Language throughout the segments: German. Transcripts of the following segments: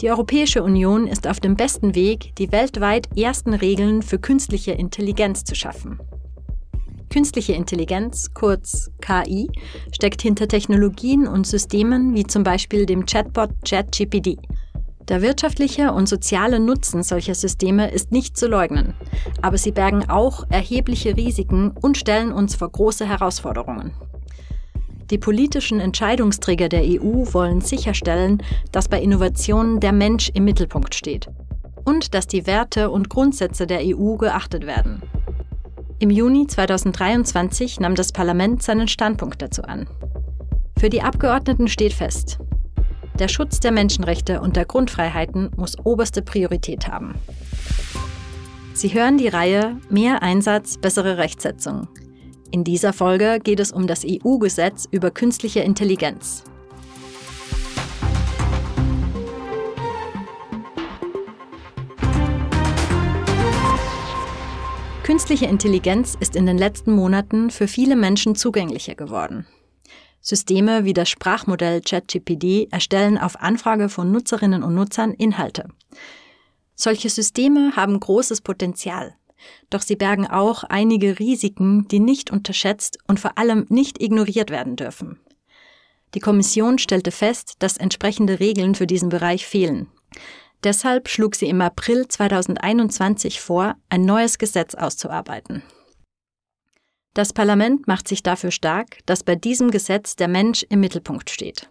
Die Europäische Union ist auf dem besten Weg, die weltweit ersten Regeln für künstliche Intelligenz zu schaffen. Künstliche Intelligenz, kurz KI, steckt hinter Technologien und Systemen wie zum Beispiel dem Chatbot ChatGPT. Der wirtschaftliche und soziale Nutzen solcher Systeme ist nicht zu leugnen, aber sie bergen auch erhebliche Risiken und stellen uns vor große Herausforderungen. Die politischen Entscheidungsträger der EU wollen sicherstellen, dass bei Innovationen der Mensch im Mittelpunkt steht und dass die Werte und Grundsätze der EU geachtet werden. Im Juni 2023 nahm das Parlament seinen Standpunkt dazu an. Für die Abgeordneten steht fest, der Schutz der Menschenrechte und der Grundfreiheiten muss oberste Priorität haben. Sie hören die Reihe Mehr Einsatz, bessere Rechtsetzung. In dieser Folge geht es um das EU-Gesetz über künstliche Intelligenz. Künstliche Intelligenz ist in den letzten Monaten für viele Menschen zugänglicher geworden. Systeme wie das Sprachmodell ChatGPT erstellen auf Anfrage von Nutzerinnen und Nutzern Inhalte. Solche Systeme haben großes Potenzial, doch sie bergen auch einige Risiken, die nicht unterschätzt und vor allem nicht ignoriert werden dürfen. Die Kommission stellte fest, dass entsprechende Regeln für diesen Bereich fehlen. Deshalb schlug sie im April 2021 vor, ein neues Gesetz auszuarbeiten. Das Parlament macht sich dafür stark, dass bei diesem Gesetz der Mensch im Mittelpunkt steht.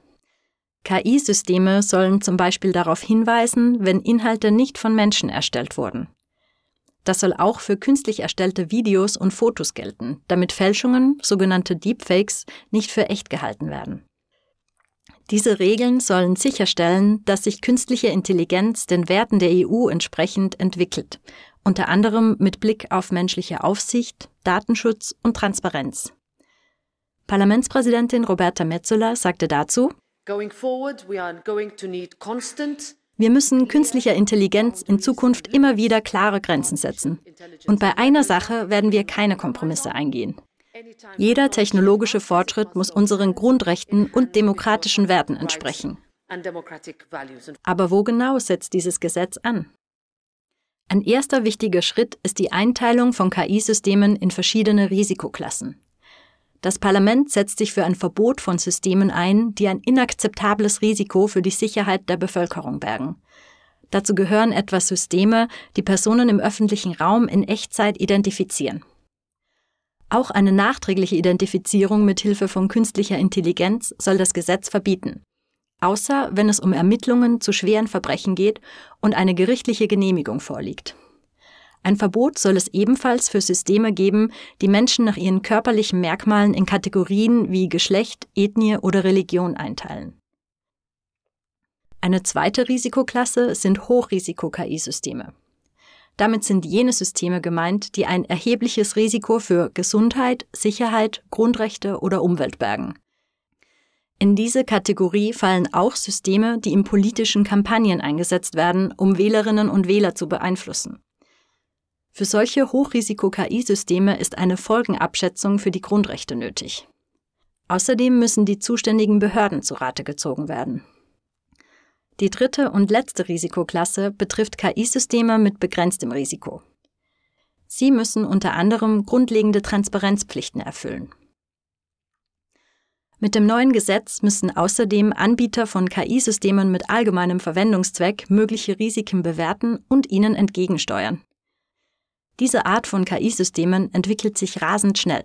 KI-Systeme sollen zum Beispiel darauf hinweisen, wenn Inhalte nicht von Menschen erstellt wurden. Das soll auch für künstlich erstellte Videos und Fotos gelten, damit Fälschungen, sogenannte Deepfakes, nicht für echt gehalten werden. Diese Regeln sollen sicherstellen, dass sich künstliche Intelligenz den Werten der EU entsprechend entwickelt, unter anderem mit Blick auf menschliche Aufsicht, Datenschutz und Transparenz. Parlamentspräsidentin Roberta Metzola sagte dazu, wir müssen künstlicher Intelligenz in Zukunft immer wieder klare Grenzen setzen. Und bei einer Sache werden wir keine Kompromisse eingehen. Jeder technologische Fortschritt muss unseren Grundrechten und demokratischen Werten entsprechen. Aber wo genau setzt dieses Gesetz an? Ein erster wichtiger Schritt ist die Einteilung von KI-Systemen in verschiedene Risikoklassen. Das Parlament setzt sich für ein Verbot von Systemen ein, die ein inakzeptables Risiko für die Sicherheit der Bevölkerung bergen. Dazu gehören etwa Systeme, die Personen im öffentlichen Raum in Echtzeit identifizieren. Auch eine nachträgliche Identifizierung mit Hilfe von künstlicher Intelligenz soll das Gesetz verbieten, außer wenn es um Ermittlungen zu schweren Verbrechen geht und eine gerichtliche Genehmigung vorliegt. Ein Verbot soll es ebenfalls für Systeme geben, die Menschen nach ihren körperlichen Merkmalen in Kategorien wie Geschlecht, Ethnie oder Religion einteilen. Eine zweite Risikoklasse sind Hochrisiko-KI-Systeme. Damit sind jene Systeme gemeint, die ein erhebliches Risiko für Gesundheit, Sicherheit, Grundrechte oder Umwelt bergen. In diese Kategorie fallen auch Systeme, die in politischen Kampagnen eingesetzt werden, um Wählerinnen und Wähler zu beeinflussen. Für solche Hochrisiko-KI-Systeme ist eine Folgenabschätzung für die Grundrechte nötig. Außerdem müssen die zuständigen Behörden zu Rate gezogen werden. Die dritte und letzte Risikoklasse betrifft KI-Systeme mit begrenztem Risiko. Sie müssen unter anderem grundlegende Transparenzpflichten erfüllen. Mit dem neuen Gesetz müssen außerdem Anbieter von KI-Systemen mit allgemeinem Verwendungszweck mögliche Risiken bewerten und ihnen entgegensteuern. Diese Art von KI-Systemen entwickelt sich rasend schnell.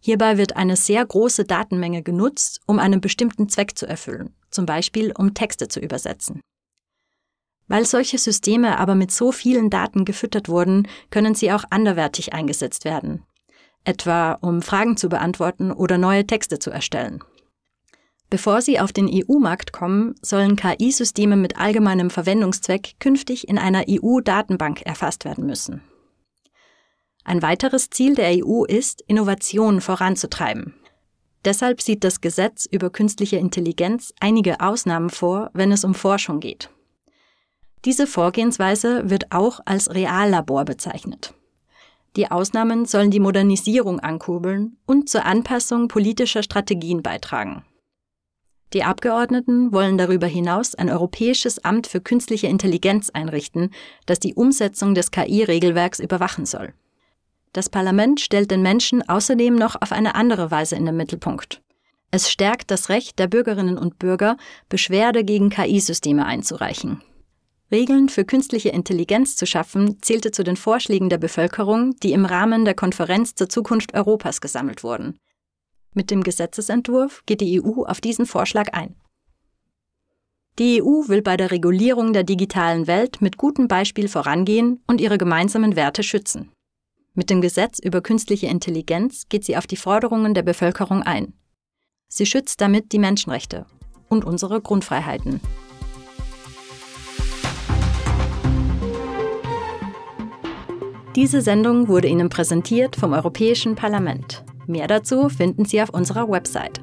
Hierbei wird eine sehr große Datenmenge genutzt, um einen bestimmten Zweck zu erfüllen, zum Beispiel um Texte zu übersetzen. Weil solche Systeme aber mit so vielen Daten gefüttert wurden, können sie auch anderwertig eingesetzt werden, etwa um Fragen zu beantworten oder neue Texte zu erstellen. Bevor sie auf den EU-Markt kommen, sollen KI-Systeme mit allgemeinem Verwendungszweck künftig in einer EU-Datenbank erfasst werden müssen. Ein weiteres Ziel der EU ist, Innovationen voranzutreiben. Deshalb sieht das Gesetz über künstliche Intelligenz einige Ausnahmen vor, wenn es um Forschung geht. Diese Vorgehensweise wird auch als Reallabor bezeichnet. Die Ausnahmen sollen die Modernisierung ankurbeln und zur Anpassung politischer Strategien beitragen. Die Abgeordneten wollen darüber hinaus ein europäisches Amt für künstliche Intelligenz einrichten, das die Umsetzung des KI-Regelwerks überwachen soll. Das Parlament stellt den Menschen außerdem noch auf eine andere Weise in den Mittelpunkt. Es stärkt das Recht der Bürgerinnen und Bürger, Beschwerde gegen KI-Systeme einzureichen. Regeln für künstliche Intelligenz zu schaffen, zählte zu den Vorschlägen der Bevölkerung, die im Rahmen der Konferenz zur Zukunft Europas gesammelt wurden. Mit dem Gesetzesentwurf geht die EU auf diesen Vorschlag ein. Die EU will bei der Regulierung der digitalen Welt mit gutem Beispiel vorangehen und ihre gemeinsamen Werte schützen. Mit dem Gesetz über künstliche Intelligenz geht sie auf die Forderungen der Bevölkerung ein. Sie schützt damit die Menschenrechte und unsere Grundfreiheiten. Diese Sendung wurde Ihnen präsentiert vom Europäischen Parlament. Mehr dazu finden Sie auf unserer Website.